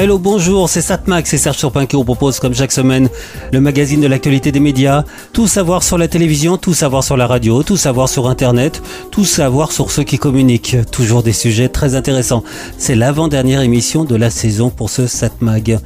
Hello, bonjour, c'est Satmac, c'est Serge Surpin qui vous propose comme chaque semaine le magazine de l'actualité des médias. Tout savoir sur la télévision, tout savoir sur la radio, tout savoir sur Internet, tout savoir sur ceux qui communiquent. Toujours des sujets très intéressants. C'est l'avant-dernière émission de la saison pour ce Satmag.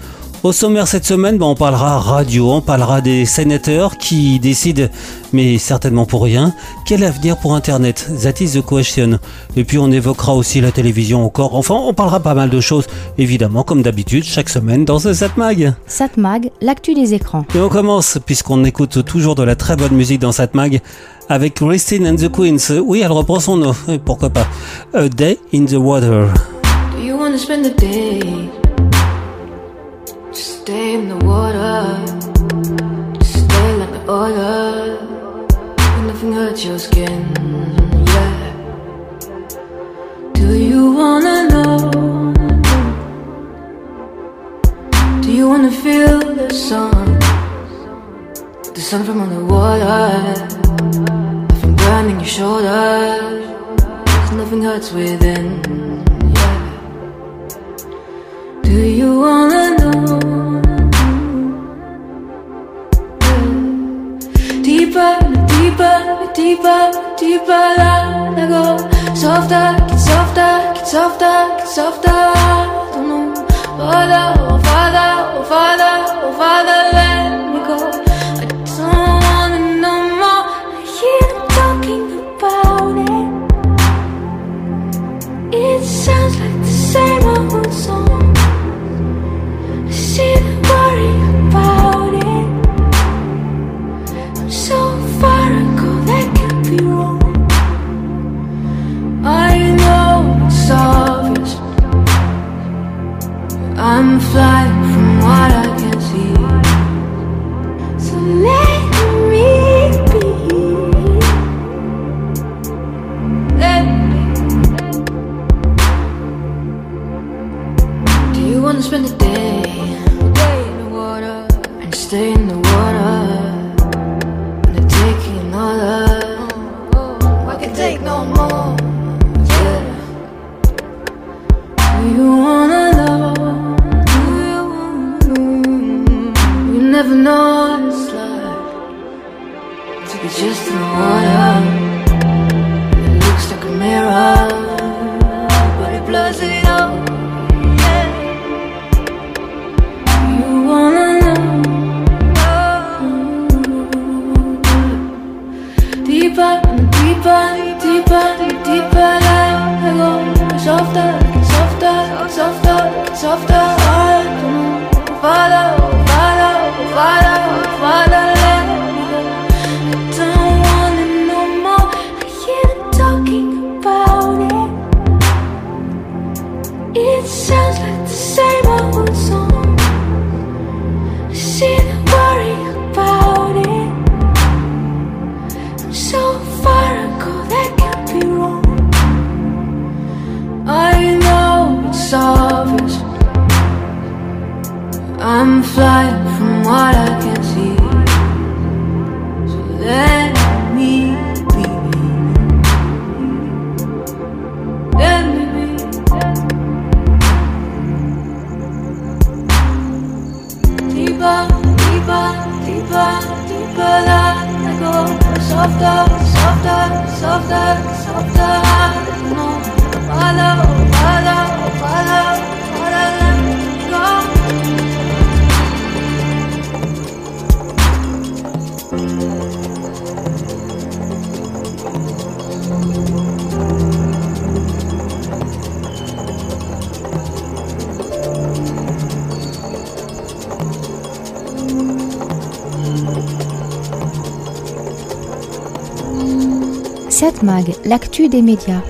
Au sommaire cette semaine, ben, on parlera radio, on parlera des sénateurs qui décident, mais certainement pour rien, quel avenir pour Internet That is the question. Et puis on évoquera aussi la télévision encore. Enfin, on parlera pas mal de choses, évidemment, comme d'habitude, chaque semaine dans ce Satmag. Satmag, l'actu des écrans. Et on commence, puisqu'on écoute toujours de la très bonne musique dans Satmag, avec Christine and the Queens. Oui, elle reprend son nom, pourquoi pas. A Day in the Water. Do you wanna spend the day? Just stay in the water. Just stay like the. And nothing hurts your skin. Yeah. Do you wanna know? Do you wanna feel the sun? The sun from underwater. Nothing burning your shoulders. nothing hurts within. Softer, get softer, get softer, get softer. Don't know. Farther, oh Satmag, l'actu des médias.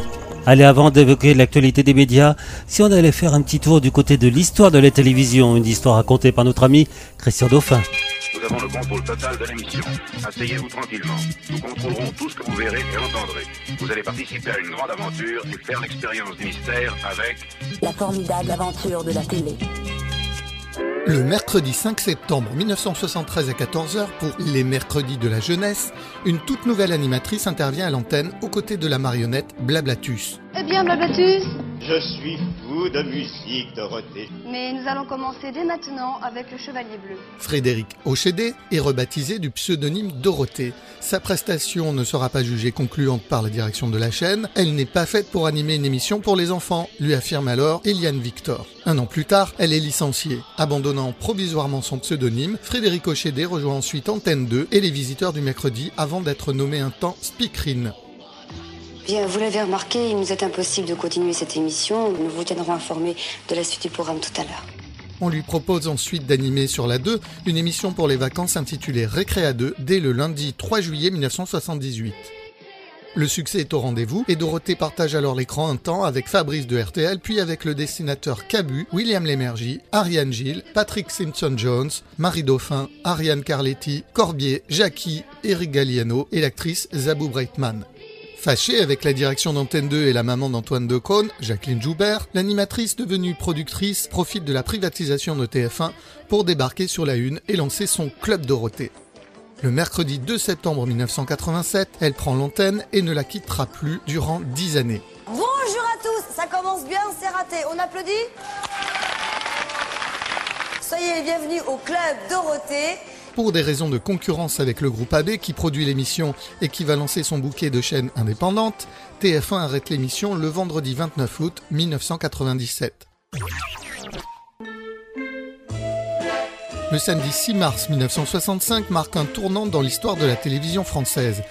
Allez, avant d'évoquer l'actualité des médias, si on allait faire un petit tour du côté de l'histoire de la télévision, une histoire racontée par notre ami Christian Dauphin. nous avons le contrôle total de l'émission. Asseyez-vous tranquillement. Nous contrôlerons tout ce que vous verrez et entendrez. Vous allez participer à une grande aventure et faire l'expérience du mystère avec La formidable aventure de la télé. Le mercredi 5 septembre 1973 à 14h pour Les Mercredis de la Jeunesse, une toute nouvelle animatrice intervient à l'antenne aux côtés de la marionnette Blablatus. Eh bien, Blablatus Je suis fou de musique, Dorothée. Mais nous allons commencer dès maintenant avec le Chevalier Bleu. Frédéric Ochédé est rebaptisé du pseudonyme Dorothée. Sa prestation ne sera pas jugée concluante par la direction de la chaîne. Elle n'est pas faite pour animer une émission pour les enfants, lui affirme alors Eliane Victor. Un an plus tard, elle est licenciée. Abandonnant provisoirement son pseudonyme, Frédéric Ochédé rejoint ensuite Antenne 2 et les visiteurs du mercredi avant d'être nommé un temps speakerine. Bien, vous l'avez remarqué, il nous est impossible de continuer cette émission. Nous vous tiendrons informés de la suite du programme tout à l'heure. On lui propose ensuite d'animer sur la 2 une émission pour les vacances intitulée Récréa 2 dès le lundi 3 juillet 1978. Le succès est au rendez-vous et Dorothée partage alors l'écran un temps avec Fabrice de RTL, puis avec le dessinateur Cabu, William Lémergie, Ariane Gilles, Patrick Simpson-Jones, Marie Dauphin, Ariane Carletti, Corbier, Jackie, Eric Galliano et l'actrice Zabou Breitman. Fâchée avec la direction d'Antenne 2 et la maman d'Antoine Decaune, Jacqueline Joubert, l'animatrice devenue productrice profite de la privatisation de TF1 pour débarquer sur la une et lancer son Club Dorothée. Le mercredi 2 septembre 1987, elle prend l'antenne et ne la quittera plus durant 10 années. Bonjour à tous, ça commence bien, c'est raté. On applaudit? Soyez les bienvenus au Club Dorothée. Pour des raisons de concurrence avec le groupe AB qui produit l'émission et qui va lancer son bouquet de chaînes indépendantes, TF1 arrête l'émission le vendredi 29 août 1997. Le samedi 6 mars 1965 marque un tournant dans l'histoire de la télévision française.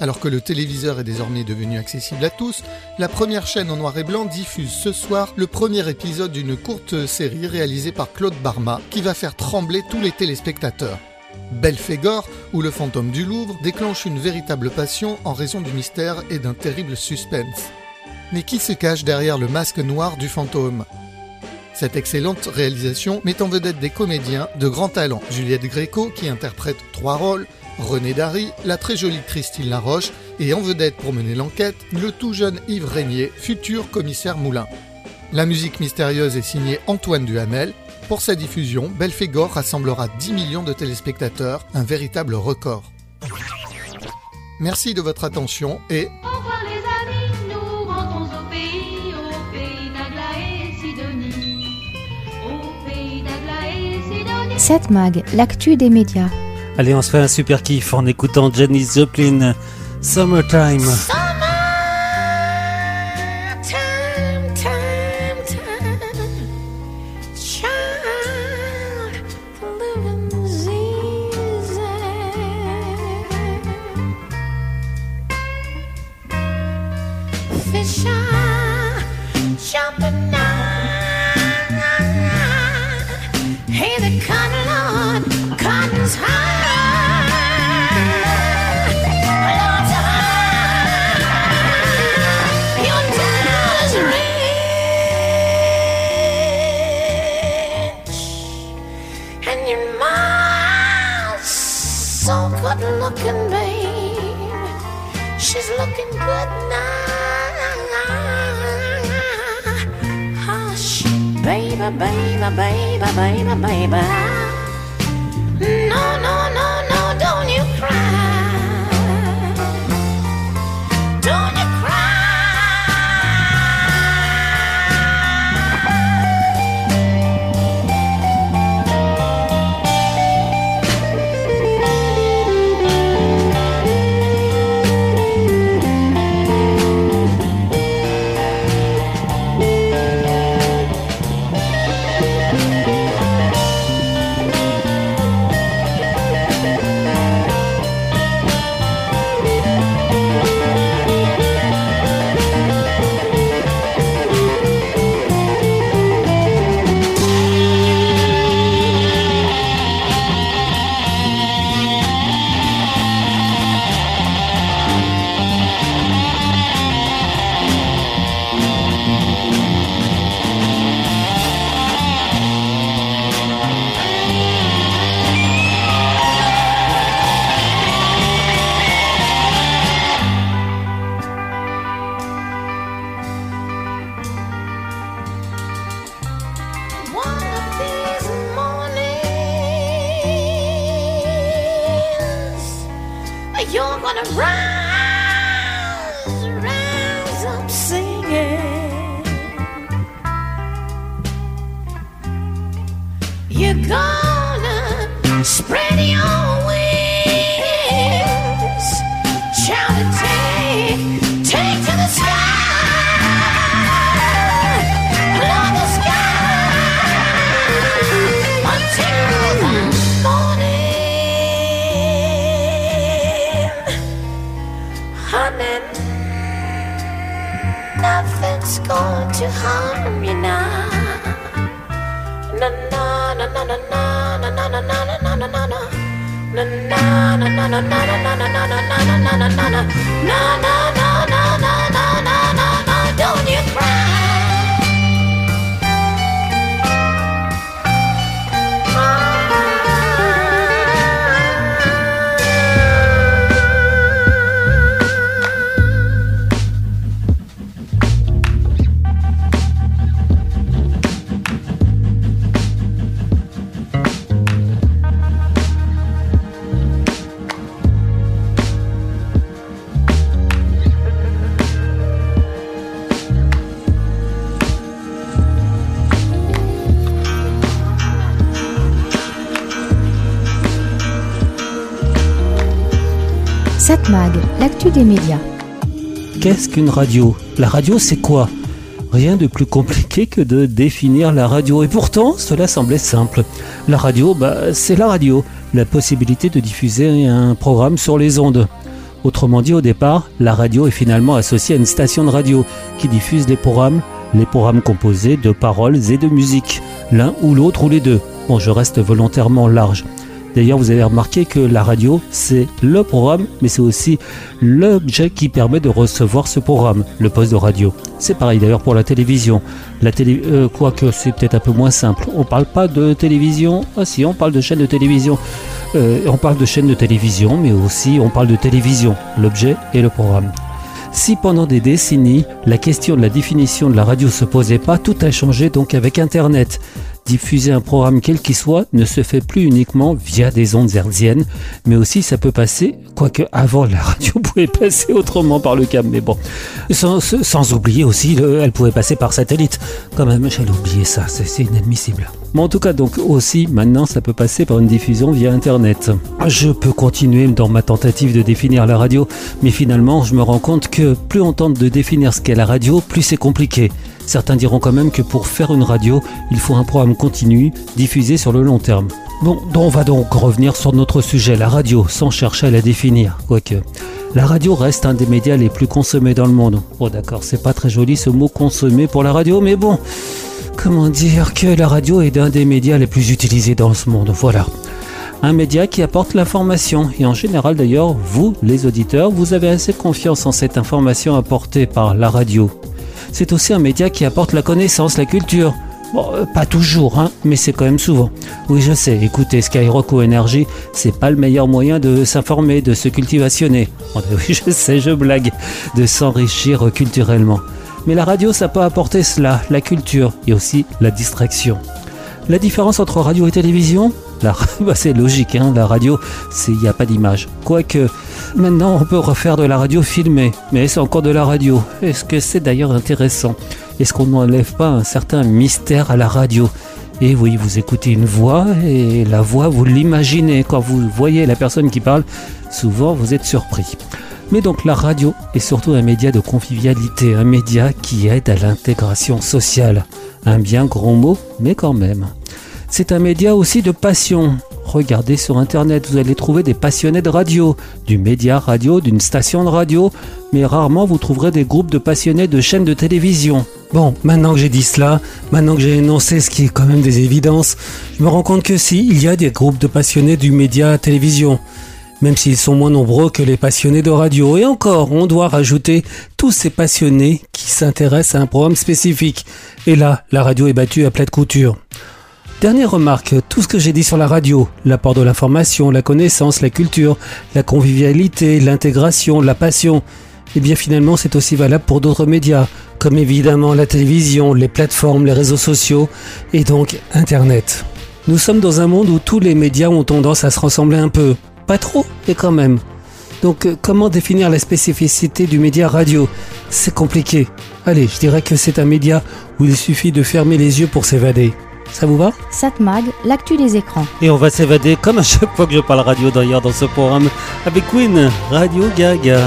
Alors que le téléviseur est désormais devenu accessible à tous, la première chaîne en noir et blanc diffuse ce soir le premier épisode d'une courte série réalisée par Claude Barma qui va faire trembler tous les téléspectateurs. Belphégor, ou le fantôme du Louvre, déclenche une véritable passion en raison du mystère et d'un terrible suspense. Mais qui se cache derrière le masque noir du fantôme? Cette excellente réalisation met en vedette des comédiens de grand talent. Juliette Gréco, qui interprète trois rôles, René Dary, la très jolie Christine Laroche, et en vedette pour mener l'enquête, le tout jeune Yves Régnier, futur commissaire Moulin. La musique mystérieuse est signée Antoine Duhamel, pour sa diffusion, Belphégor rassemblera 10 millions de téléspectateurs, un véritable record. Merci de votre attention et Au revoir les amis, nous rentrons au pays, au pays d'Agla et Sidonie. Au pays d'Agla et Sidonie. 7 Mag, l'actu des médias. Allez, on se fait un super kiff en écoutant Janis Joplin, Summertime. Don't Nothing's going to harm you now. Na na na na na na na na na na na na na na na. Na na na na na na na na na na na na na na Satmag, l'actu des médias. Qu'est-ce qu'une radio? La radio, c'est quoi? Rien de plus compliqué que de définir la radio. Et pourtant, cela semblait simple. La radio, bah, c'est la radio. La possibilité de diffuser un programme sur les ondes. Autrement dit, au départ, la radio est finalement associée à une station de radio qui diffuse les programmes, les programmes composés de paroles et de musique. L'un ou l'autre ou les deux. Bon, je reste volontairement large. D'ailleurs, vous avez remarqué que la radio, c'est le programme, mais c'est aussi l'objet qui permet de recevoir ce programme, le poste de radio. C'est pareil d'ailleurs pour la télévision. La télé, euh, quoique c'est peut-être un peu moins simple. On parle pas de télévision. Ah si, on parle de chaîne de télévision. Euh, on parle de chaîne de télévision, mais aussi on parle de télévision, l'objet et le programme. Si pendant des décennies, la question de la définition de la radio se posait pas, tout a changé donc avec Internet. Diffuser un programme quel qu'il soit ne se fait plus uniquement via des ondes hertziennes, mais aussi ça peut passer, quoique avant la radio pouvait passer autrement par le câble, mais bon. Sans, oublier aussi, le- elle pouvait passer par satellite. Quand même, j'allais oublier ça, c'est c'est inadmissible. Mais en tout cas, donc aussi, maintenant, ça peut passer par une diffusion via Internet. Je peux continuer dans ma tentative de définir la radio, mais finalement, je me rends compte que plus on tente de définir ce qu'est la radio, plus c'est compliqué. Certains diront quand même que pour faire une radio, il faut un programme continu, diffusé sur le long terme. Bon, on va donc revenir sur notre sujet, la radio, sans chercher à la définir, quoique. La radio reste un des médias les plus consommés dans le monde. Bon d'accord, c'est pas très joli ce mot consommer pour la radio, mais bon, comment dire que la radio est un des médias les plus utilisés dans ce monde, voilà. Un média qui apporte l'information, et en général d'ailleurs, vous, les auditeurs, vous avez assez confiance en cette information apportée par la radio. C'est aussi un média qui apporte la connaissance, la culture. Bon, euh, pas toujours, hein, mais c'est quand même souvent. Oui, je sais, écoutez, Skyrock ou Énergie, c'est pas le meilleur moyen de s'informer, de se cultivationner. Oh, oui, je sais, je blague, de s'enrichir culturellement. Mais la radio, ça peut apporter cela, la culture et aussi la distraction. La différence entre radio et télévision? bah, C'est logique, hein, la radio, il n'y a pas d'image. Quoique, maintenant on peut refaire de la radio filmée, mais c'est encore de la radio? Est-ce que c'est d'ailleurs intéressant? Est-ce qu'on n'enlève pas un certain mystère à la radio? Et oui, vous écoutez une voix et la voix, vous l'imaginez. Quand vous voyez la personne qui parle, souvent vous êtes surpris. Mais donc la radio est surtout un média de convivialité, un média qui aide à l'intégration sociale. Un bien grand mot, mais quand même. C'est un média aussi de passion. Regardez sur Internet, vous allez trouver des passionnés de radio, du média radio, d'une station de radio, mais rarement vous trouverez des groupes de passionnés de chaînes de télévision. Bon, maintenant que j'ai dit cela, maintenant que j'ai énoncé ce qui est quand même des évidences, je me rends compte que si, il y a des groupes de passionnés du média télévision même s'ils sont moins nombreux que les passionnés de radio. Et encore, on doit rajouter tous ces passionnés qui s'intéressent à un programme spécifique. Et là, la radio est battue à plat couture. Dernière remarque, tout ce que j'ai dit sur la radio, l'apport de l'information, la connaissance, la culture, la convivialité, l'intégration, la passion, eh bien finalement c'est aussi valable pour d'autres médias, comme évidemment la télévision, les plateformes, les réseaux sociaux et donc Internet. Nous sommes dans un monde où tous les médias ont tendance à se ressembler un peu. Pas trop, mais quand même. Donc euh, comment définir la spécificité du média radio? C'est compliqué. Allez, je dirais que c'est un média où il suffit de fermer les yeux pour s'évader. Ça vous va Satmag, l'actu des écrans. Et on va s'évader comme à chaque fois que je parle radio d'ailleurs dans ce programme avec Queen, Radio Gaga.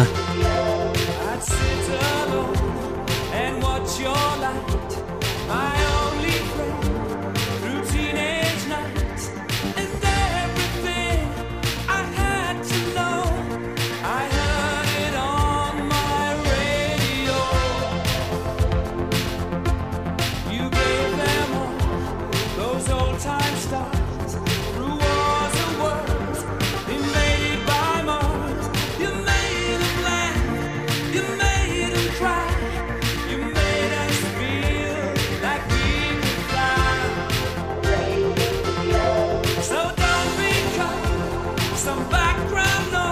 background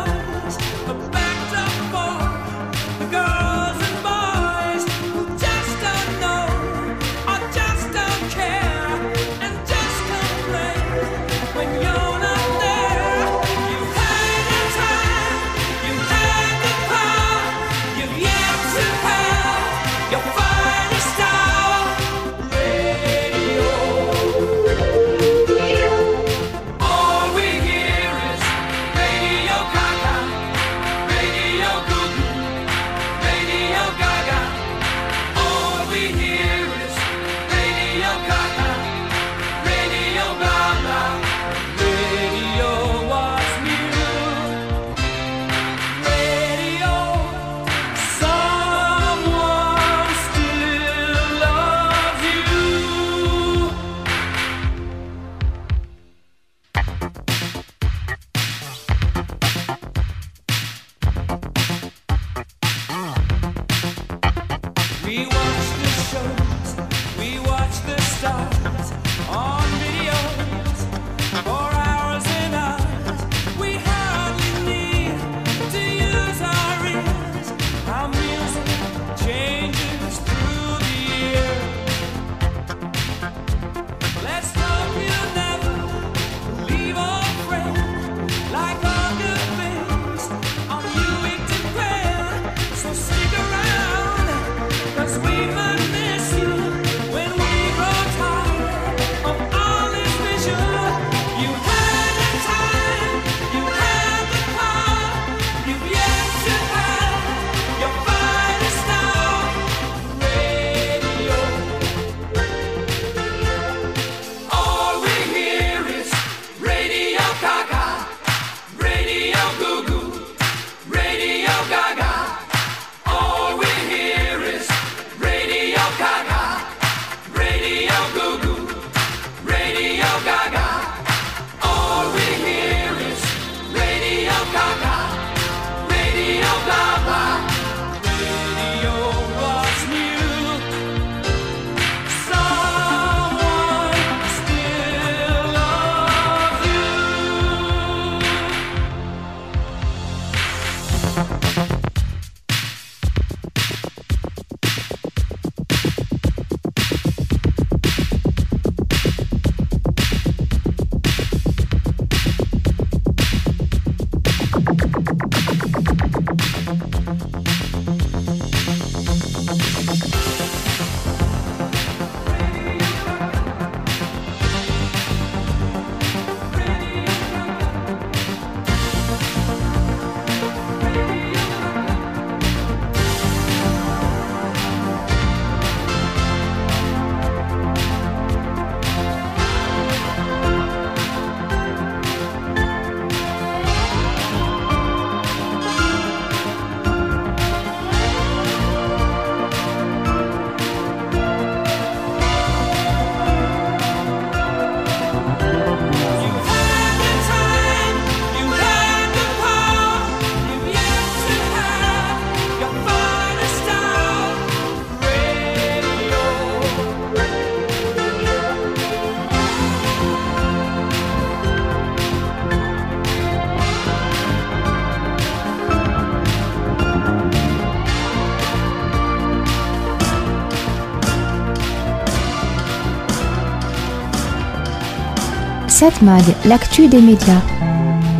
L'actu des médias.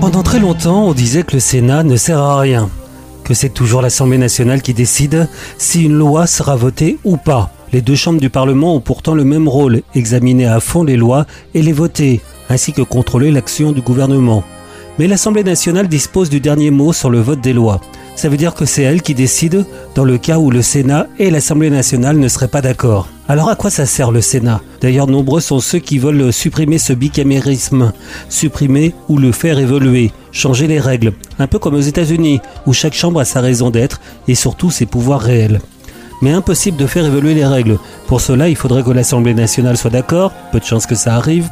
Pendant très longtemps, on disait que le Sénat ne sert à rien, que c'est toujours l'Assemblée nationale qui décide si une loi sera votée ou pas. Les deux chambres du Parlement ont pourtant le même rôle, examiner à fond les lois et les voter, ainsi que contrôler l'action du gouvernement. Mais l'Assemblée nationale dispose du dernier mot sur le vote des lois. Ça veut dire que c'est elle qui décide dans le cas où le Sénat et l'Assemblée nationale ne seraient pas d'accord. Alors à quoi ça sert le Sénat? D'ailleurs nombreux sont ceux qui veulent supprimer ce bicamérisme, supprimer ou le faire évoluer, changer les règles, un peu comme aux États-Unis, où chaque chambre a sa raison d'être et surtout ses pouvoirs réels. Mais impossible de faire évoluer les règles. Pour cela, il faudrait que l'Assemblée nationale soit d'accord, peu de chances que ça arrive,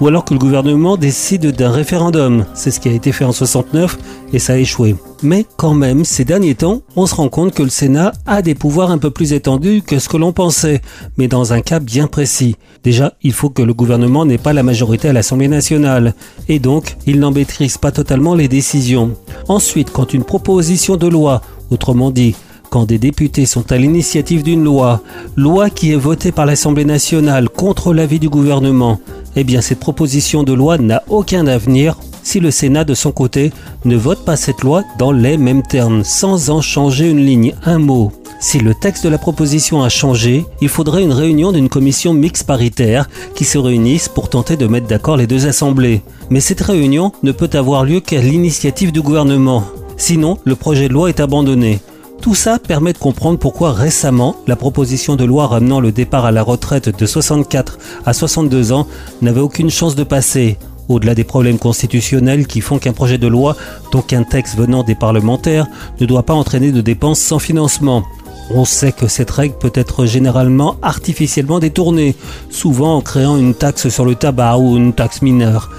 ou alors que le gouvernement décide d'un référendum. C'est ce qui a été fait en 69 et ça a échoué. Mais quand même, ces derniers temps, on se rend compte que le Sénat a des pouvoirs un peu plus étendus que ce que l'on pensait, mais dans un cas bien précis. Déjà, il faut que le gouvernement n'ait pas la majorité à l'Assemblée nationale, et donc il n'en maîtrise pas totalement les décisions. Ensuite, quand une proposition de loi, autrement dit, quand des députés sont à l'initiative d'une loi, loi qui est votée par l'Assemblée nationale contre l'avis du gouvernement, eh bien cette proposition de loi n'a aucun avenir si le Sénat de son côté ne vote pas cette loi dans les mêmes termes, sans en changer une ligne, un mot. Si le texte de la proposition a changé, il faudrait une réunion d'une commission mixte paritaire qui se réunisse pour tenter de mettre d'accord les deux assemblées. Mais cette réunion ne peut avoir lieu qu'à l'initiative du gouvernement. Sinon, le projet de loi est abandonné. Tout ça permet de comprendre pourquoi récemment la proposition de loi ramenant le départ à la retraite de 64 à 62 ans n'avait aucune chance de passer. Au-delà des problèmes constitutionnels qui font qu'un projet de loi, donc un texte venant des parlementaires, ne doit pas entraîner de dépenses sans financement. On sait que cette règle peut être généralement artificiellement détournée, souvent en créant une taxe sur le tabac ou une taxe mineure.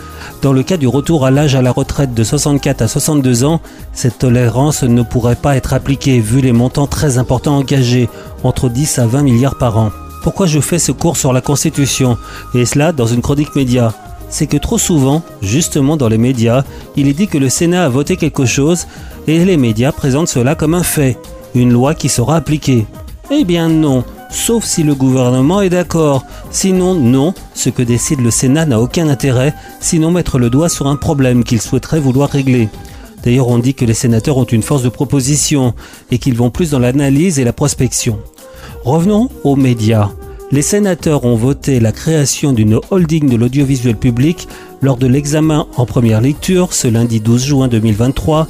Dans le cas du retour à l'âge à la retraite de 64 à 62 ans, cette tolérance ne pourrait pas être appliquée vu les montants très importants engagés, entre 10 à 20 milliards par an. Pourquoi je fais ce cours sur la Constitution Et cela dans une chronique média? C'est que trop souvent, justement dans les médias, il est dit que le Sénat a voté quelque chose et les médias présentent cela comme un fait une loi qui sera appliquée. Eh bien non, sauf si le gouvernement est d'accord. Sinon non, ce que décide le Sénat n'a aucun intérêt, sinon mettre le doigt sur un problème qu'il souhaiterait vouloir régler. D'ailleurs on dit que les sénateurs ont une force de proposition et qu'ils vont plus dans l'analyse et la prospection. Revenons aux médias. Les sénateurs ont voté la création d'une holding de l'audiovisuel public lors de l'examen en première lecture ce lundi 12 juin 2023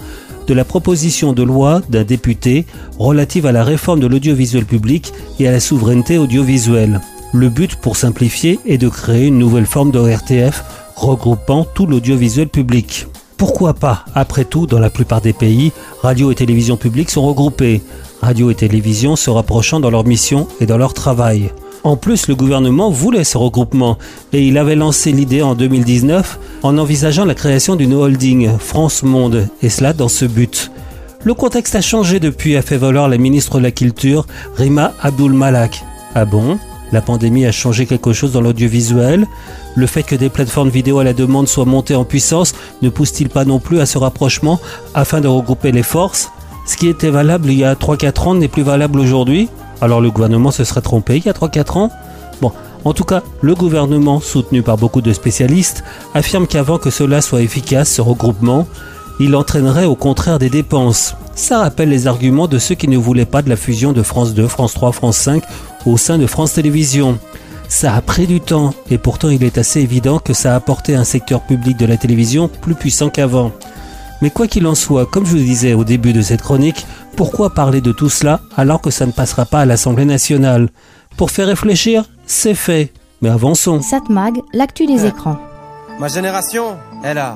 de la proposition de loi d'un député relative à la réforme de l'audiovisuel public et à la souveraineté audiovisuelle. Le but, pour simplifier, est de créer une nouvelle forme de RTF regroupant tout l'audiovisuel public. Pourquoi pas? Après tout, dans la plupart des pays, radio et télévision publiques sont regroupées, radio et télévision se rapprochant dans leur mission et dans leur travail. En plus, le gouvernement voulait ce regroupement et il avait lancé l'idée en 2019 en envisageant la création d'une holding France Monde, et cela dans ce but. Le contexte a changé depuis, a fait valoir la ministre de la Culture, Rima Abdul Malak. Ah bon? La pandémie a changé quelque chose dans l'audiovisuel? Le fait que des plateformes vidéo à la demande soient montées en puissance ne pousse-t-il pas non plus à ce rapprochement afin de regrouper les forces? Ce qui était valable il y a 3-4 ans n'est plus valable aujourd'hui? Alors le gouvernement se serait trompé il y a 3-4 ans? En tout cas, le gouvernement, soutenu par beaucoup de spécialistes, affirme qu'avant que cela soit efficace, ce regroupement, il entraînerait au contraire des dépenses. Ça rappelle les arguments de ceux qui ne voulaient pas de la fusion de France 2, France 3, France 5 au sein de France Télévisions. Ça a pris du temps et pourtant il est assez évident que ça a apporté un secteur public de la télévision plus puissant qu'avant. Mais quoi qu'il en soit, comme je vous disais au début de cette chronique, pourquoi parler de tout cela alors que ça ne passera pas à l'Assemblée nationale? Pour faire réfléchir, c'est fait. Mais avançons. Satmag, l'actu des écrans. Ma génération, elle a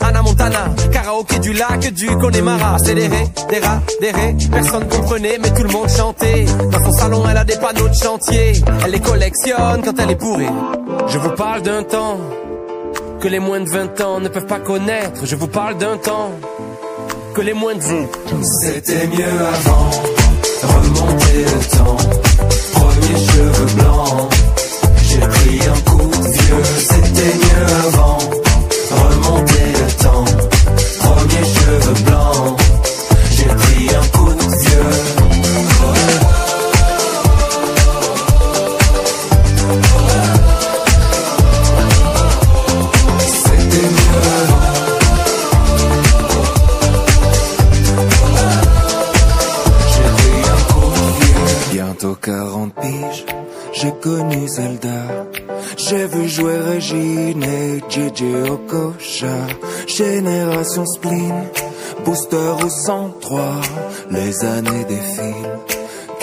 Anna Montana, karaoké du lac du Connemara. Accéléré, des rats, des ré, personne comprenait, mais tout le monde chantait. Dans son salon, elle a des panneaux de chantier. Elle les collectionne quand elle est bourrée. Je vous parle d'un temps que les moins de 20 ans ne peuvent pas connaître. Je vous parle d'un temps que les moins de vous. C'était mieux avant, remonter le temps. Premier cheveux blancs, j'ai pris un coup vieux. C'était mieux avant, J'ai vu jouer Régine et JJ Okocha. Génération spleen, booster au 103. Les années défilent,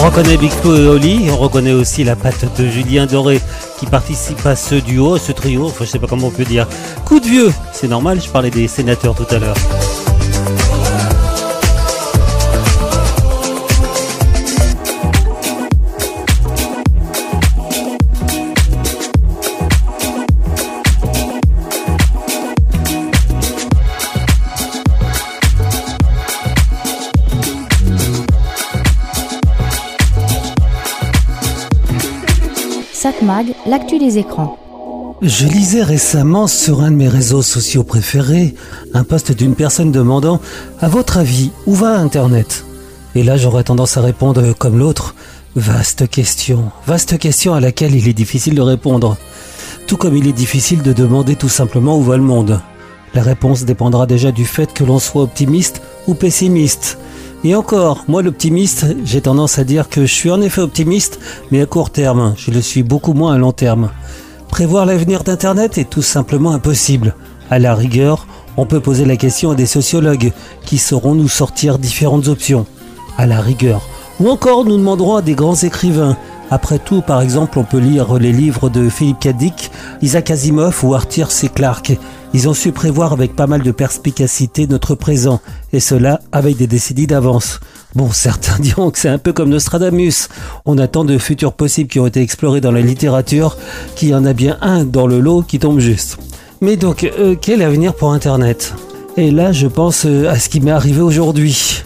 On reconnaît Big Flo et Oli, on reconnaît aussi la patte de Julien Doré qui participe à ce duo, à ce trio, enfin je sais pas comment on peut dire. Coup de vieux, c'est normal, je parlais des sénateurs tout à l'heure. Satmag, l'actu des écrans. Je lisais récemment sur un de mes réseaux sociaux préférés un post d'une personne demandant À votre avis, où va Internet? Et là j'aurais tendance à répondre comme l'autre Vaste question, vaste question à laquelle il est difficile de répondre. Tout comme il est difficile de demander tout simplement où va le monde. La réponse dépendra déjà du fait que l'on soit optimiste ou pessimiste. Et encore, moi l'optimiste, j'ai tendance à dire que je suis en effet optimiste, mais à court terme, je le suis beaucoup moins à long terme. Prévoir l'avenir d'Internet est tout simplement impossible. À la rigueur, on peut poser la question à des sociologues qui sauront nous sortir différentes options. À la rigueur. Ou encore, nous demanderons à des grands écrivains. Après tout, par exemple, on peut lire les livres de Philippe Cadic, Isaac Asimov ou Arthur C. Clarke. Ils ont su prévoir avec pas mal de perspicacité notre présent, et cela avec des décennies d'avance. Bon, certains diront que c'est un peu comme Nostradamus. On attend de futurs possibles qui ont été explorés dans la littérature, qu'il y en a bien un dans le lot qui tombe juste. Mais donc, euh, quel avenir pour Internet? Et là, je pense euh, à ce qui m'est arrivé aujourd'hui.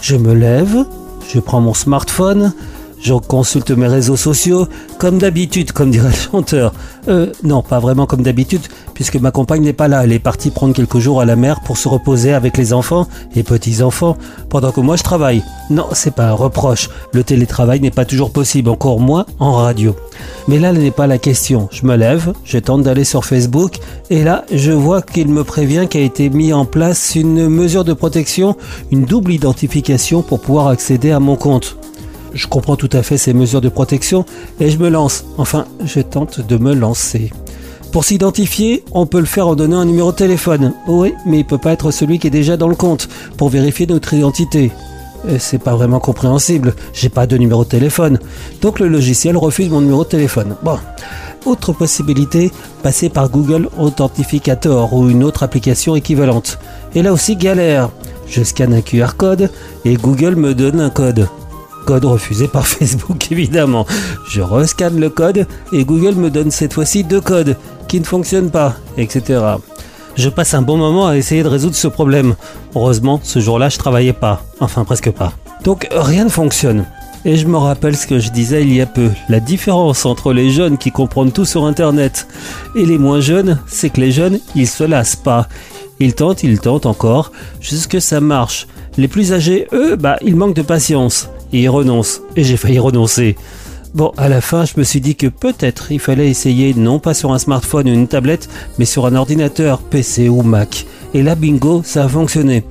Je me lève, je prends mon smartphone, je consulte mes réseaux sociaux, comme d'habitude, comme dirait le chanteur. Euh, non, pas vraiment comme d'habitude, puisque ma compagne n'est pas là. Elle est partie prendre quelques jours à la mer pour se reposer avec les enfants et petits-enfants, pendant que moi je travaille. Non, c'est pas un reproche. Le télétravail n'est pas toujours possible, encore moins en radio. Mais là, ce n'est pas la question. Je me lève, je tente d'aller sur Facebook, et là, je vois qu'il me prévient qu'il a été mis en place une mesure de protection, une double identification pour pouvoir accéder à mon compte. Je comprends tout à fait ces mesures de protection et je me lance. Enfin, je tente de me lancer. Pour s'identifier, on peut le faire en donnant un numéro de téléphone. Oui, mais il peut pas être celui qui est déjà dans le compte pour vérifier notre identité. Et C'est pas vraiment compréhensible. J'ai pas de numéro de téléphone. Donc le logiciel refuse mon numéro de téléphone. Bon. Autre possibilité, passer par Google Authentificator ou une autre application équivalente. Et là aussi galère. Je scanne un QR code et Google me donne un code. Code refusé par Facebook évidemment. Je rescanne le code et Google me donne cette fois-ci deux codes qui ne fonctionnent pas, etc. Je passe un bon moment à essayer de résoudre ce problème. Heureusement, ce jour-là, je travaillais pas. Enfin, presque pas. Donc, rien ne fonctionne. Et je me rappelle ce que je disais il y a peu. La différence entre les jeunes qui comprennent tout sur Internet et les moins jeunes, c'est que les jeunes, ils se lassent pas. Ils tentent, ils tentent encore, jusque ça marche. Les plus âgés, eux, bah, ils manquent de patience. Et ils renoncent. Et j'ai failli renoncer. Bon, à la fin, je me suis dit que peut-être il fallait essayer non pas sur un smartphone ou une tablette, mais sur un ordinateur, PC ou Mac. Et là, bingo, ça a fonctionné.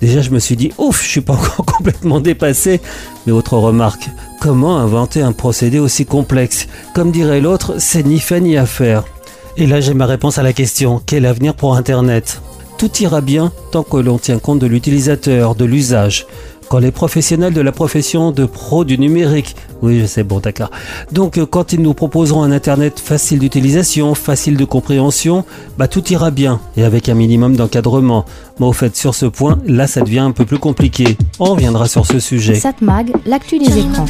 Déjà, je me suis dit, ouf, je suis pas encore complètement dépassé. Mais autre remarque, comment inventer un procédé aussi complexe? Comme dirait l'autre, c'est ni fait ni à faire. Et là, j'ai ma réponse à la question, quel avenir pour Internet? Tout ira bien tant que l'on tient compte de l'utilisateur, de l'usage. Quand les professionnels de la profession de pro du numérique, oui je sais, bon d'accord, donc euh, quand ils nous proposeront un Internet facile d'utilisation, facile de compréhension, bah tout ira bien, et avec un minimum d'encadrement. Mais au fait, sur ce point, là ça devient un peu plus compliqué. On reviendra sur ce sujet. Satmag, l'actu des écrans.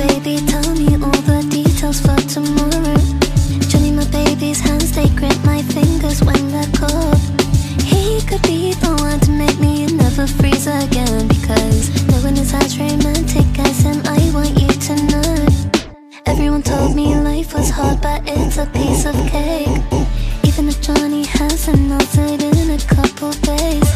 He could be the one to make me never freeze again. Because no one is as romantic as him, I want you to know. Everyone told me life was hard, but it's a piece of cake. Even if Johnny hasn't melted in a couple days.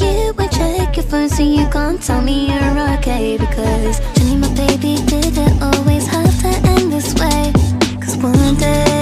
You would check your phone so you can't tell me you're okay Because Johnny, my baby, did it always have to end this way Cause one day,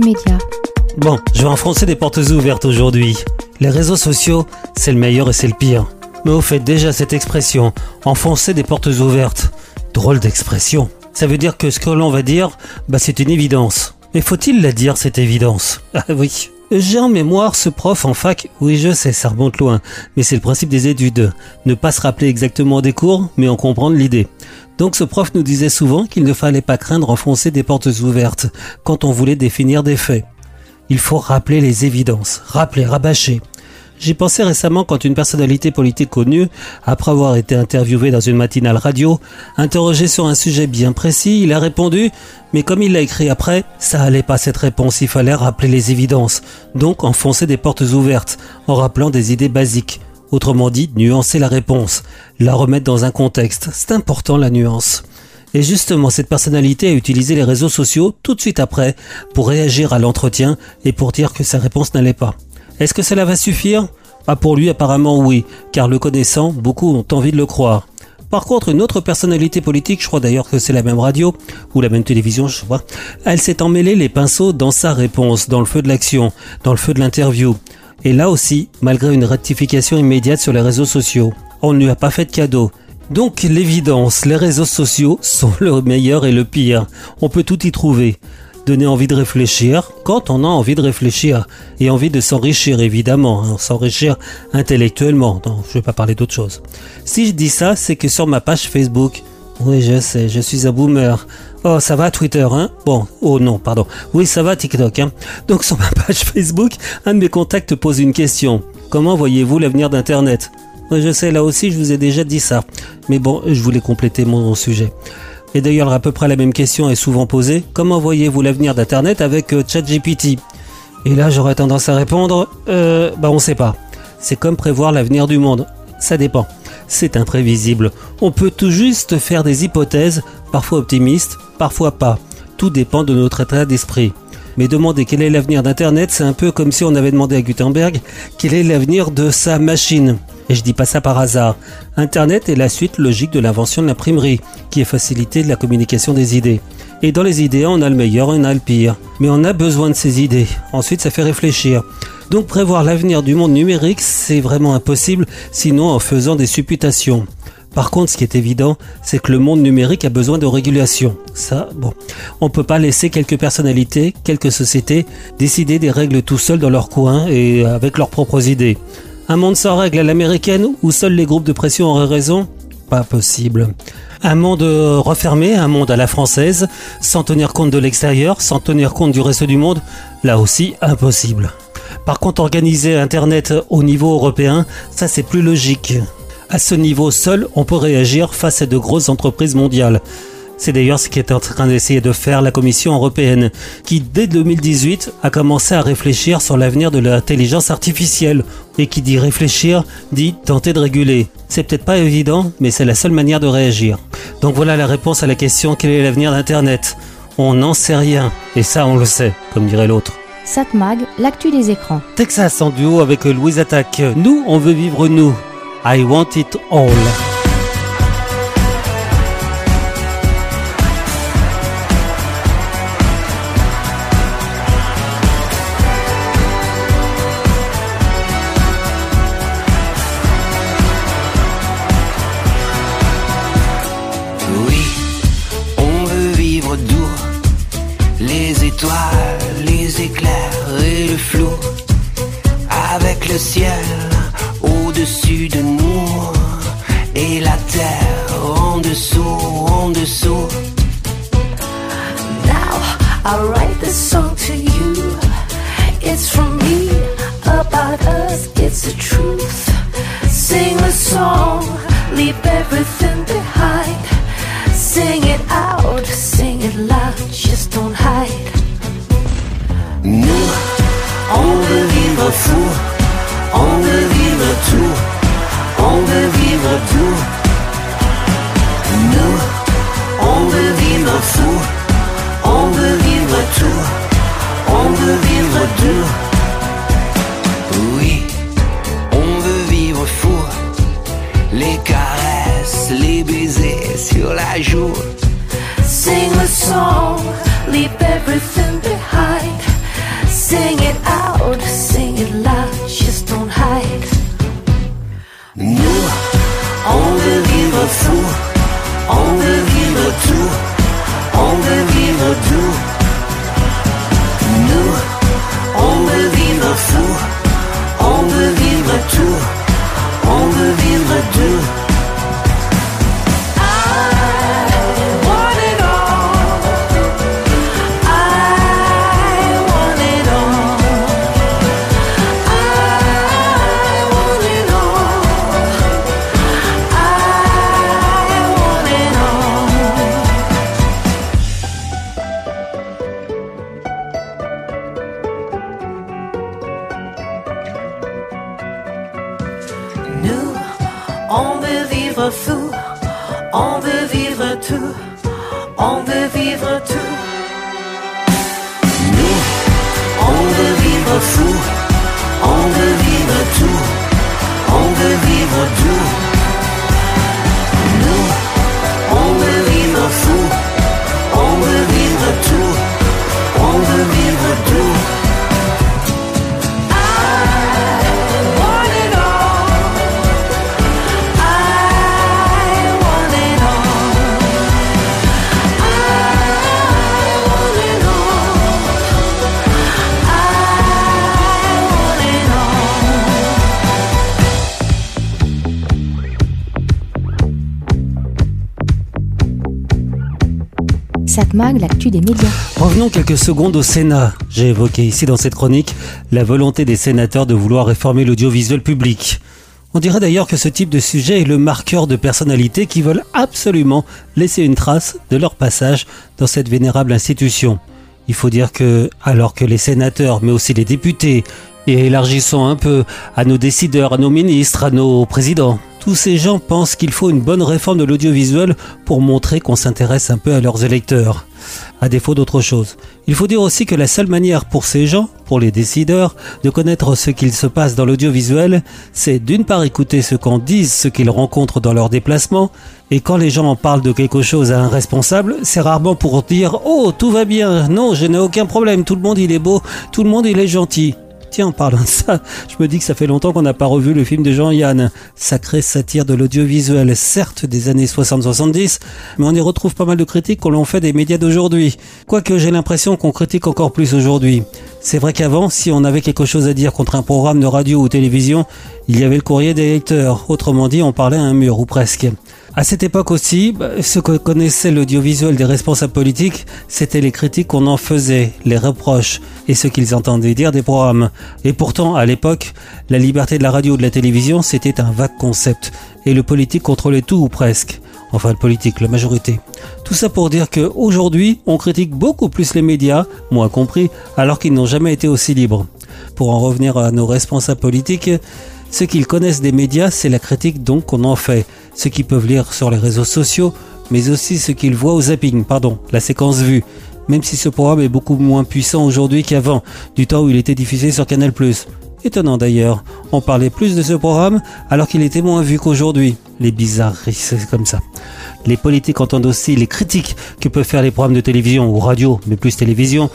médias. Bon, je vais enfoncer des portes ouvertes aujourd'hui. Les réseaux sociaux, c'est le meilleur et c'est le pire. Mais au fait, déjà cette expression, enfoncer des portes ouvertes, drôle d'expression. Ça veut dire que ce que l'on va dire, bah c'est une évidence. Mais faut-il la dire cette évidence? Ah oui. J'ai en mémoire ce prof en fac, oui je sais, ça remonte loin, mais c'est le principe des études. Ne pas se rappeler exactement des cours, mais en comprendre l'idée. Donc ce prof nous disait souvent qu'il ne fallait pas craindre enfoncer des portes ouvertes quand on voulait définir des faits. Il faut rappeler les évidences, rappeler, rabâcher. J'y pensais récemment quand une personnalité politique connue, après avoir été interviewé dans une matinale radio, interrogé sur un sujet bien précis, il a répondu, mais comme il l'a écrit après, ça allait pas cette réponse, il fallait rappeler les évidences, donc enfoncer des portes ouvertes, en rappelant des idées basiques. Autrement dit, nuancer la réponse, la remettre dans un contexte. C'est important la nuance. Et justement, cette personnalité a utilisé les réseaux sociaux tout de suite après pour réagir à l'entretien et pour dire que sa réponse n'allait pas. Est-ce que cela va suffire? Ah pour lui apparemment oui, car le connaissant, beaucoup ont envie de le croire. Par contre, une autre personnalité politique, je crois d'ailleurs que c'est la même radio, ou la même télévision, je vois, elle s'est emmêlée les pinceaux dans sa réponse, dans le feu de l'action, dans le feu de l'interview. Et là aussi, malgré une rectification immédiate sur les réseaux sociaux. On ne lui a pas fait de cadeau. Donc l'évidence, les réseaux sociaux sont le meilleur et le pire. On peut tout y trouver. Donner envie de réfléchir quand on a envie de réfléchir et envie de s'enrichir évidemment, hein, s'enrichir intellectuellement. Je vais pas parler d'autre chose. Si je dis ça, c'est que sur ma page Facebook, oui je sais, je suis un boomer. Oh ça va Twitter hein? Bon, oh non, pardon. Oui ça va TikTok hein. Donc sur ma page Facebook, un de mes contacts pose une question. Comment voyez-vous l'avenir d'Internet? Je sais, là aussi, je vous ai déjà dit ça. Mais bon, je voulais compléter mon sujet. Et d'ailleurs, à peu près la même question est souvent posée. Comment voyez-vous l'avenir d'Internet avec euh, ChatGPT? Et là, j'aurais tendance à répondre, euh, bah on sait pas. C'est comme prévoir l'avenir du monde. Ça dépend. C'est imprévisible. On peut tout juste faire des hypothèses, parfois optimistes, parfois pas. Tout dépend de notre état d'esprit. Mais demander quel est l'avenir d'Internet, c'est un peu comme si on avait demandé à Gutenberg quel est l'avenir de sa machine. Et je dis pas ça par hasard. Internet est la suite logique de l'invention de l'imprimerie, qui a facilité la communication des idées. Et dans les idées, on a le meilleur, on a le pire. Mais on a besoin de ces idées. Ensuite, ça fait réfléchir. Donc prévoir l'avenir du monde numérique, c'est vraiment impossible, sinon en faisant des supputations. Par contre, ce qui est évident, c'est que le monde numérique a besoin de régulation. Ça, bon. On peut pas laisser quelques personnalités, quelques sociétés décider des règles tout seuls dans leur coin et avec leurs propres idées. Un monde sans règles à l'américaine où seuls les groupes de pression auraient raison? Pas possible. Un monde refermé, un monde à la française, sans tenir compte de l'extérieur, sans tenir compte du reste du monde, là aussi impossible. Par contre, organiser Internet au niveau européen, ça c'est plus logique. À ce niveau seul, on peut réagir face à de grosses entreprises mondiales. C'est d'ailleurs ce qu'est en train d'essayer de faire la Commission européenne, qui dès 2018 a commencé à réfléchir sur l'avenir de l'intelligence artificielle. Et qui dit réfléchir, dit tenter de réguler. C'est peut-être pas évident, mais c'est la seule manière de réagir. Donc voilà la réponse à la question quel est l'avenir d'Internet? On n'en sait rien, et ça on le sait, comme dirait l'autre. Satmag, l'actu des écrans. Texas en duo avec Louise Attaque. Nous, on veut vivre nous. I want it all. Revenons quelques secondes au Sénat. J'ai évoqué ici dans cette chronique la volonté des sénateurs de vouloir réformer l'audiovisuel public. On dirait d'ailleurs que ce type de sujet est le marqueur de personnalités qui veulent absolument laisser une trace de leur passage dans cette vénérable institution. Il faut dire que, alors que les sénateurs, mais aussi les députés, et élargissons un peu à nos décideurs, à nos ministres, à nos présidents, tous ces gens pensent qu'il faut une bonne réforme de l'audiovisuel pour montrer qu'on s'intéresse un peu à leurs électeurs, à défaut d'autre chose. Il faut dire aussi que la seule manière pour ces gens, pour les décideurs, de connaître ce qu'il se passe dans l'audiovisuel, c'est d'une part écouter ce qu'en disent ceux qu'ils rencontrent dans leurs déplacements, et quand les gens en parlent de quelque chose à un responsable, c'est rarement pour dire « Oh, tout va bien, non, je n'ai aucun problème, tout le monde il est beau, tout le monde il est gentil ». Tiens, en parlant de ça, je me dis que ça fait longtemps qu'on n'a pas revu le film de Jean-Yann. Sacré satire de l'audiovisuel, certes des années 60-70, mais on y retrouve pas mal de critiques qu'on l'on fait des médias d'aujourd'hui. Quoique j'ai l'impression qu'on critique encore plus aujourd'hui. C'est vrai qu'avant, si on avait quelque chose à dire contre un programme de radio ou télévision, il y avait le courrier des lecteurs. Autrement dit, on parlait à un mur, ou presque. À cette époque aussi, bah, ce que connaissait l'audiovisuel des responsables politiques, c'était les critiques qu'on en faisait, les reproches et ce qu'ils entendaient dire des programmes. Et pourtant, à l'époque, la liberté de la radio ou de la télévision, c'était un vague concept. Et le politique contrôlait tout ou presque. Enfin, le politique, la majorité. Tout ça pour dire que aujourd'hui, on critique beaucoup plus les médias, moi compris, alors qu'ils n'ont jamais été aussi libres. Pour en revenir à nos responsables politiques, ce qu'ils connaissent des médias, c'est la critique donc qu'on en fait, ce qu'ils peuvent lire sur les réseaux sociaux, mais aussi ce qu'ils voient au zapping, pardon, la séquence vue, même si ce programme est beaucoup moins puissant aujourd'hui qu'avant, du temps où il était diffusé sur Canal+. Étonnant d'ailleurs, on parlait plus de ce programme alors qu'il était moins vu qu'aujourd'hui. Les bizarreries, c'est comme ça. Les politiques entendent aussi les critiques que peuvent faire les programmes de télévision ou radio, mais plus télévision,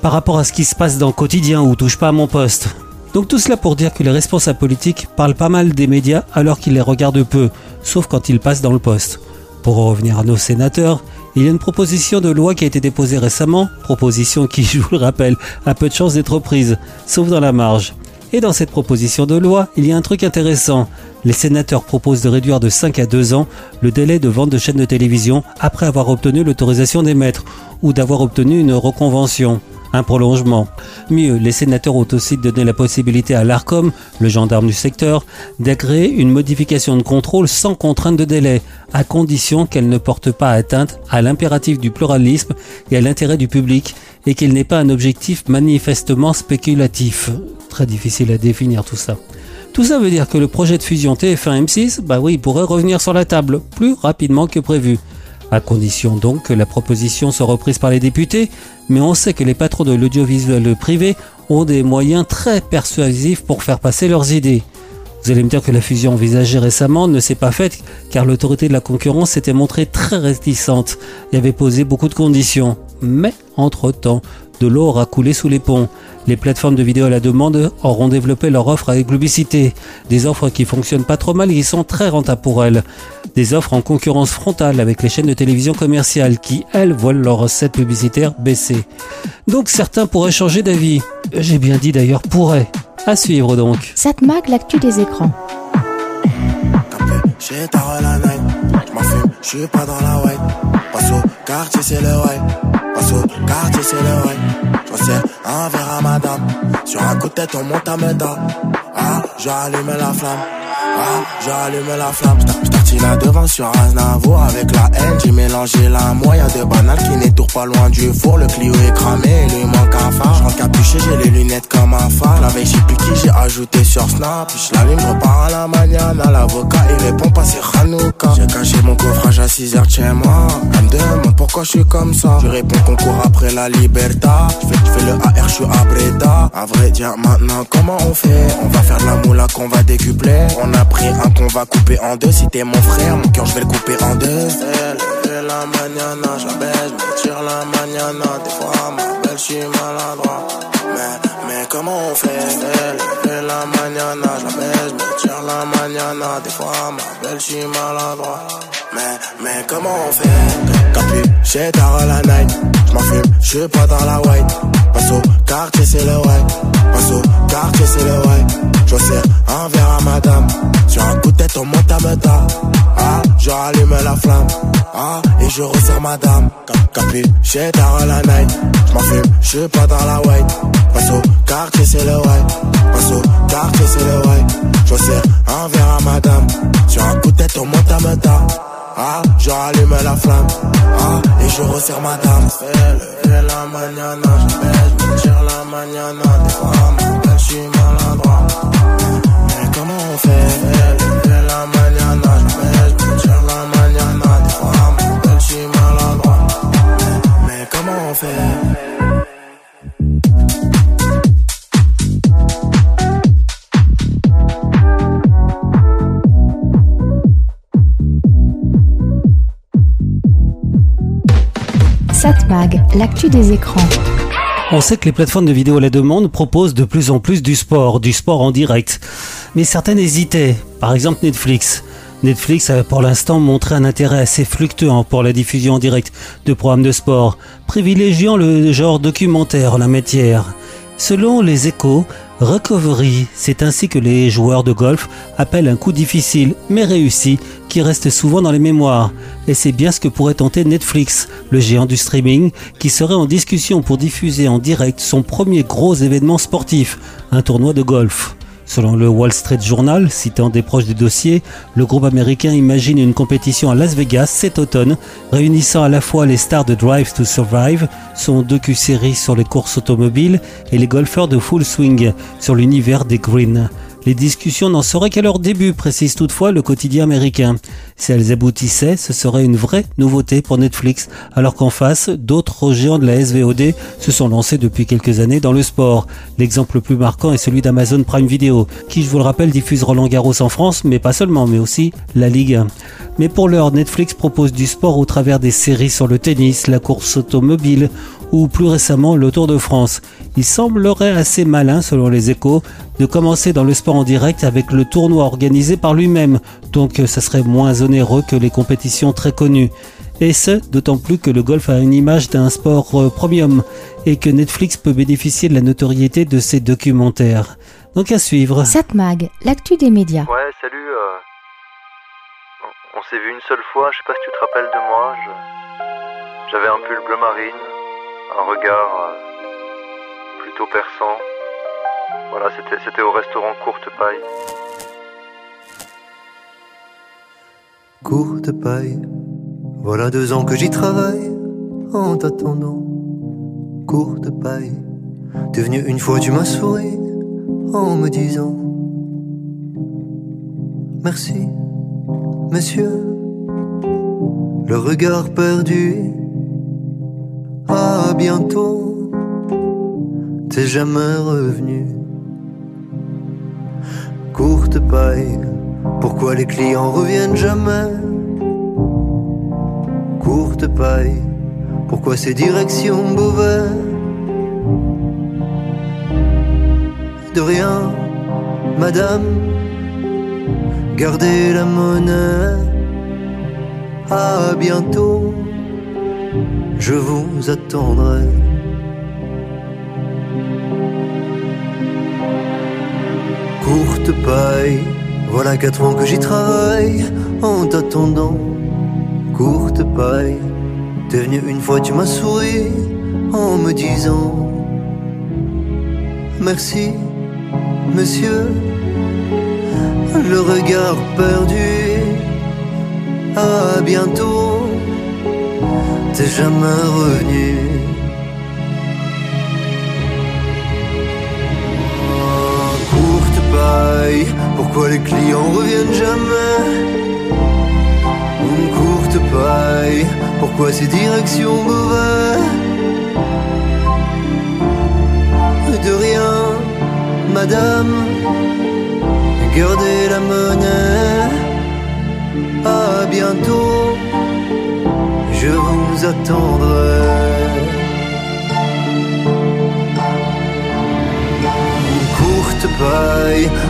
par rapport à ce qui se passe dans le quotidien ou touche pas à mon poste. Donc tout cela pour dire que les responsables politiques parlent pas mal des médias alors qu'ils les regardent peu, sauf quand ils passent dans le poste. Pour en revenir à nos sénateurs, il y a une proposition de loi qui a été déposée récemment, proposition qui, je vous le rappelle, a peu de chances d'être prise, sauf dans la marge. Et dans cette proposition de loi, il y a un truc intéressant. Les sénateurs proposent de réduire de 5 à 2 ans le délai de vente de chaînes de télévision après avoir obtenu l'autorisation d'émettre ou d'avoir obtenu une reconvention un prolongement. Mieux, les sénateurs ont aussi donné la possibilité à l'ARCOM, le gendarme du secteur, d'agréer une modification de contrôle sans contrainte de délai, à condition qu'elle ne porte pas atteinte à l'impératif du pluralisme et à l'intérêt du public, et qu'il n'ait pas un objectif manifestement spéculatif. Très difficile à définir tout ça. Tout ça veut dire que le projet de fusion TF1-M6, bah oui, pourrait revenir sur la table plus rapidement que prévu à condition donc que la proposition soit reprise par les députés, mais on sait que les patrons de l'audiovisuel privé ont des moyens très persuasifs pour faire passer leurs idées. Vous allez me dire que la fusion envisagée récemment ne s'est pas faite car l'autorité de la concurrence s'était montrée très réticente et avait posé beaucoup de conditions. Mais, entre-temps, de l'eau aura coulé sous les ponts. Les plateformes de vidéo à la demande auront développé leur offre avec publicité. Des offres qui fonctionnent pas trop mal et qui sont très rentables pour elles. Des offres en concurrence frontale avec les chaînes de télévision commerciales qui, elles, voient leurs recettes publicitaires baisser. Donc certains pourraient changer d'avis. J'ai bien dit d'ailleurs pourraient. À suivre donc. Satmag, l'actu des écrans. J'ai ta relève, je m'en fume, je suis pas dans la white. Passe au quartier, c'est le way. Passe au quartier, c'est le way. Sais un verre à madame. Sur un coup de tête, on monte à Meda. Ah, j'allume la flamme. Ah, j'allume la flamme. J'tartine là devant sur Aznavour avec la haine. J'ai mélangé la moyen de banane qui toujours pas loin du four. Le Clio est cramé, il lui manque un phare. J'rentre capuché, j'ai les lunettes comme un phare. La veille, j'ai plus qui j'ai ajouté sur Snap. J'l'allume, repars à la maniana. L'avocat, il répond pas, c'est Hanouka. J'ai caché mon coffrage à 6h chez moi. Elle me demande pourquoi je suis comme ça. Je réponds qu'on court après la liberta. J'fais, À vrai dire, maintenant, comment on fait? On va faire de la moula qu'on va décupler. On a pris un qu'on va couper en deux. Si t'es mon frère, mon cœur, je vais le couper en deux. La mañana, baise, je tire la mañana. Des fois, ma belle, je suis maladroit. Mais, mais comment on fait? Elle la mañana, baise, je tire la mañana. Des fois, ma belle, je suis maladroit. Mais, mais comment on fait? Capu, j'ai tard à la night. J'm'en fume, j'suis pas dans la white. Passe au quartier, c'est le white. Passe au quartier, c'est le white. Je sers un verre à madame. Sur un coup de tête, on monte à me Ah, je rallume la flamme. Ah, et je resserre madame. Cap- Capu, j'ai tard à la night. J'm'en fume, j'suis pas dans la white. Passe quartier, c'est le. Passe au quartier, c'est le white. Je sers un verre à madame. Sur un coup de tête, on monte à me Ah, je rallume la flamme. Ah, et je resserre madame. Le, fais la mañana, je je tire la mañana. Des fois, je suis maladroit. Satmag, l'actu des écrans. On sait que les plateformes de vidéo à la demande proposent de plus en plus du sport, du sport en direct. Mais certaines hésitaient, par exemple Netflix. Netflix a pour l'instant montré un intérêt assez fluctuant pour la diffusion en direct de programmes de sport, privilégiant le genre documentaire en la matière. Selon les échos, recovery, c'est ainsi que les joueurs de golf appellent un coup difficile mais réussi qui reste souvent dans les mémoires. Et c'est bien ce que pourrait tenter Netflix, le géant du streaming, qui serait en discussion pour diffuser en direct son premier gros événement sportif, un tournoi de golf. Selon le Wall Street Journal, citant des proches du dossier, le groupe américain imagine une compétition à Las Vegas cet automne, réunissant à la fois les stars de Drive to Survive, son docu-série sur les courses automobiles, et les golfeurs de Full Swing sur l'univers des greens. Les discussions n'en seraient qu'à leur début, précise toutefois le quotidien américain. Si elles aboutissaient, ce serait une vraie nouveauté pour Netflix, alors qu'en face, d'autres géants de la SVOD se sont lancés depuis quelques années dans le sport. L'exemple le plus marquant est celui d'Amazon Prime Video, qui, je vous le rappelle, diffuse Roland Garros en France, mais pas seulement, mais aussi la Ligue 1. Mais pour l'heure, Netflix propose du sport au travers des séries sur le tennis, la course automobile, ou plus récemment le Tour de France. Il semblerait assez malin, selon les échos, de commencer dans le sport en direct avec le tournoi organisé par lui-même, donc ça serait moins onéreux que les compétitions très connues. Et ce, d'autant plus que le golf a une image d'un sport euh, premium et que Netflix peut bénéficier de la notoriété de ses documentaires. Donc à suivre. Satmag, l'actu des médias. Ouais, salut. euh, On, s'est vu une seule fois, je sais pas si tu te rappelles de moi. je- J'avais un pull bleu marine, un regard euh, plutôt perçant. Voilà, c'était c'était au restaurant Courte Paille. Courte paille, voilà deux ans que j'y travaille en t'attendant. Courte paille, t'es venu une fois, tu m'as souri en me disant Merci, messieurs, le regard perdu. À bientôt, t'es jamais revenu. Courte paille, pourquoi les clients reviennent jamais? Courte paille, pourquoi ces directions Beauvais De rien, madame, gardez la monnaie. À bientôt, je vous attendrai. Courte paille, voilà quatre ans que j'y travaille en t'attendant. Courte paille, t'es venu une fois, tu m'as souri en me disant Merci, monsieur, le regard perdu. À bientôt, t'es jamais revenu. Pourquoi les clients reviennent jamais Une courte paille, pourquoi ces directions mauvaises De rien, madame, gardez la monnaie. À bientôt, je vous attendrai.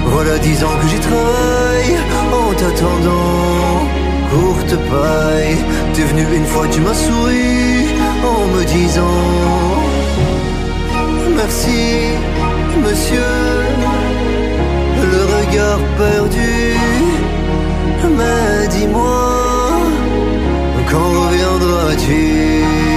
Voilà dix ans que j'y travaille. En t'attendant, courte paille, t'es venu une fois, tu m'as souri en me disant merci, monsieur. Le regard perdu, mais dis-moi, quand reviendras-tu?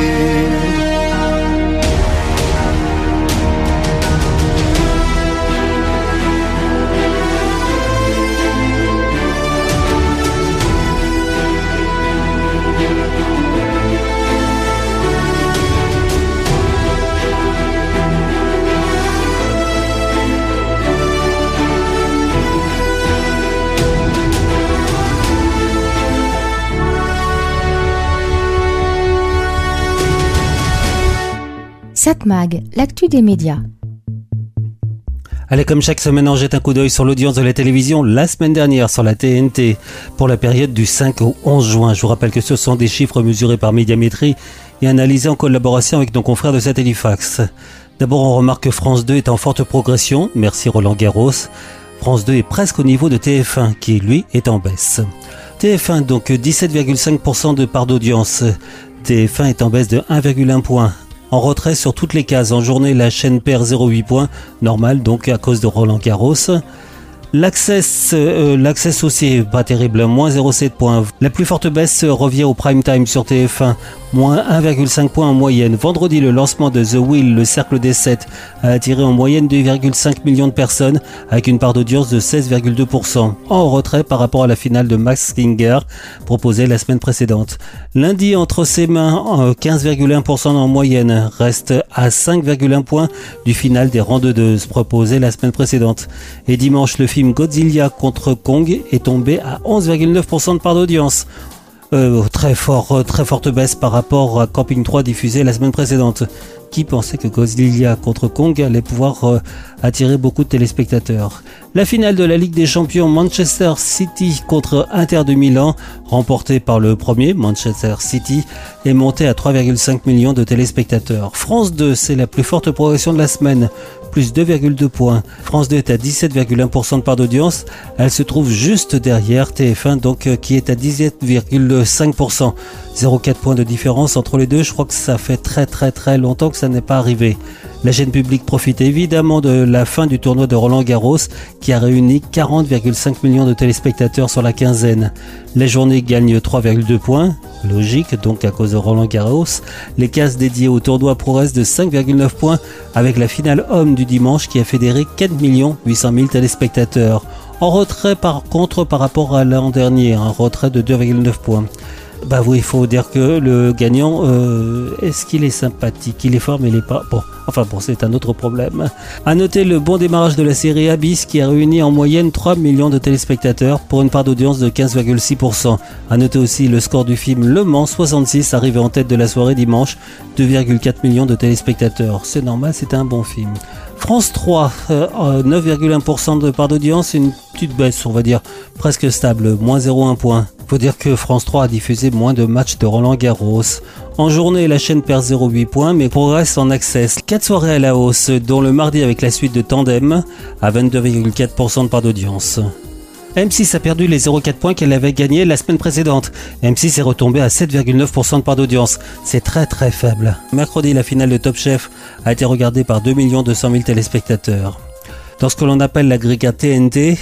Satmag, l'actu des médias. Allez, comme chaque semaine, on jette un coup d'œil sur l'audience de la télévision la semaine dernière sur la TNT pour la période du 5 au 11 juin. Je vous rappelle que ce sont des chiffres mesurés par Médiamétrie et analysés en collaboration avec nos confrères de Satellifax. D'abord, on remarque que France 2 est en forte progression. Merci Roland Garros. France 2 est presque au niveau de TF1 qui, lui, est en baisse. TF1, donc 17,5% de part d'audience. TF1 est en baisse de 1,1 point. En retrait sur toutes les cases. En journée, la chaîne perd 0,8 points. Normal, donc à cause de Roland Garros. L'access, euh, aussi pas terrible, moins 0,7 points. La plus forte baisse revient au prime time sur TF1, moins 1,5 points en moyenne. Vendredi, le lancement de The Wheel, le cercle des 7, a attiré en moyenne 2,5 millions de personnes, avec une part d'audience de 16,2%, en retrait par rapport à la finale de Max Singer, proposée la semaine précédente. Lundi, entre ses mains, 15,1% en moyenne, reste à 5,1 points du final des randonneuses, proposé la semaine précédente. Et dimanche, le film Godzilla contre Kong est tombé à 11,9% de part d'audience. Euh, euh, très forte baisse par rapport à Camping 3 diffusé la semaine précédente. Qui pensait que Godzilla contre Kong allait pouvoir euh, attirer beaucoup de téléspectateurs? La finale de la Ligue des Champions Manchester City contre Inter de Milan, remportée par le premier Manchester City, est montée à 3,5 millions de téléspectateurs. France 2, c'est la plus forte progression de la semaine, plus 2,2 points. France 2 est à 17,1% de part d'audience. Elle se trouve juste derrière TF1, donc euh, qui est à 17,5%. 0,4 points de différence entre les deux. Je crois que ça fait très très très longtemps que ça n'est pas arrivé. La chaîne publique profite évidemment de la fin du tournoi de Roland Garros qui a réuni 40,5 millions de téléspectateurs sur la quinzaine. La journée gagne 3,2 points, logique donc à cause de Roland Garros. Les cases dédiées au tournoi progressent de 5,9 points avec la finale homme du dimanche qui a fédéré 4 800 000 téléspectateurs. En retrait par contre par rapport à l'an dernier, un retrait de 2,9 points. Bah oui, il faut dire que le gagnant, euh, est-ce qu'il est sympathique Il est fort, mais il est pas. Bon, enfin bon, c'est un autre problème. À noter le bon démarrage de la série Abyss qui a réuni en moyenne 3 millions de téléspectateurs pour une part d'audience de 15,6%. À noter aussi le score du film Le Mans 66 arrivé en tête de la soirée dimanche, 2,4 millions de téléspectateurs. C'est normal, c'est un bon film. France 3, euh, 9,1% de part d'audience, une petite baisse, on va dire, presque stable, moins 0,1 point. Faut dire que France 3 a diffusé moins de matchs de Roland Garros. En journée, la chaîne perd 0,8 points, mais progresse en access. 4 soirées à la hausse, dont le mardi avec la suite de Tandem, à 22,4% de part d'audience. M6 a perdu les 0,4 points qu'elle avait gagnés la semaine précédente. M6 est retombé à 7,9% de part d'audience. C'est très très faible. Mercredi, la finale de Top Chef a été regardée par 2 200 000 téléspectateurs. Dans ce que l'on appelle l'agrégat TNT,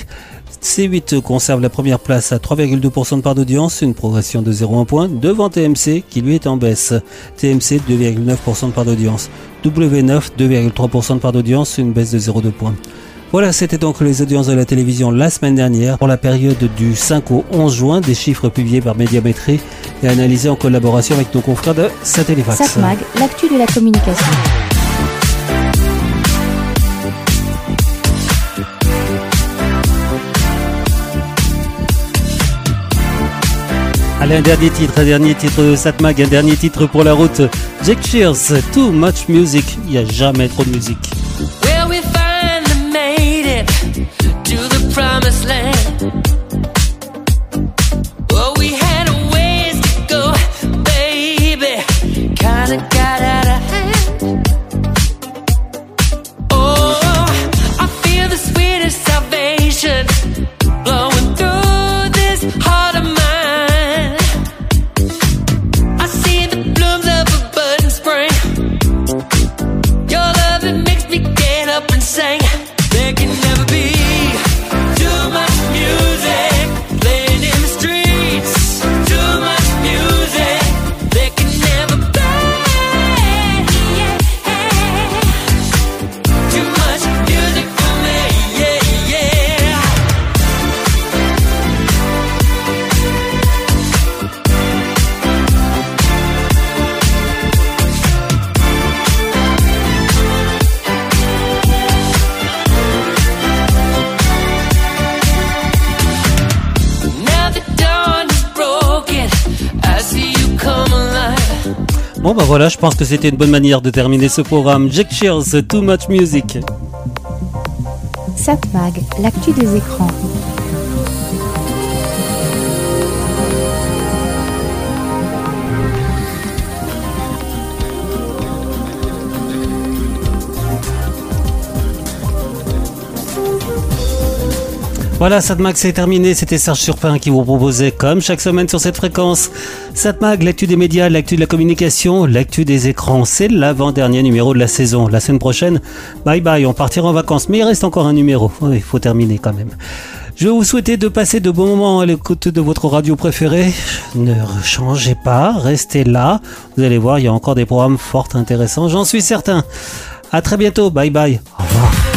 C8 conserve la première place à 3,2% de part d'audience, une progression de 0,1 point, devant TMC qui lui est en baisse. TMC 2,9% de part d'audience. W9 2,3% de part d'audience, une baisse de 0,2 points. Voilà, c'était donc les audiences de la télévision la semaine dernière pour la période du 5 au 11 juin, des chiffres publiés par Médiamétrie et analysés en collaboration avec nos confrères de Satellifax. Satmag, l'actu de la communication. Allez, un dernier titre, un dernier titre Satmag, un dernier titre pour la route. Jack Cheers, Too Much Music. Il n'y a jamais trop de musique. Promised land. Bon bah voilà, je pense que c'était une bonne manière de terminer ce programme. Jack Cheers, Too Much Music. L'actu des écrans. Voilà, Satmag, c'est terminé. C'était Serge Surpin qui vous proposait, comme chaque semaine sur cette fréquence, Satmag, l'actu des médias, l'actu de la communication, l'actu des écrans. C'est l'avant-dernier numéro de la saison. La semaine prochaine, bye bye, on partira en vacances. Mais il reste encore un numéro. Oui, il faut terminer quand même. Je vous souhaiter de passer de bons moments à l'écoute de votre radio préférée. Ne changez pas, restez là. Vous allez voir, il y a encore des programmes fort intéressants, j'en suis certain. À très bientôt, bye bye. Au revoir.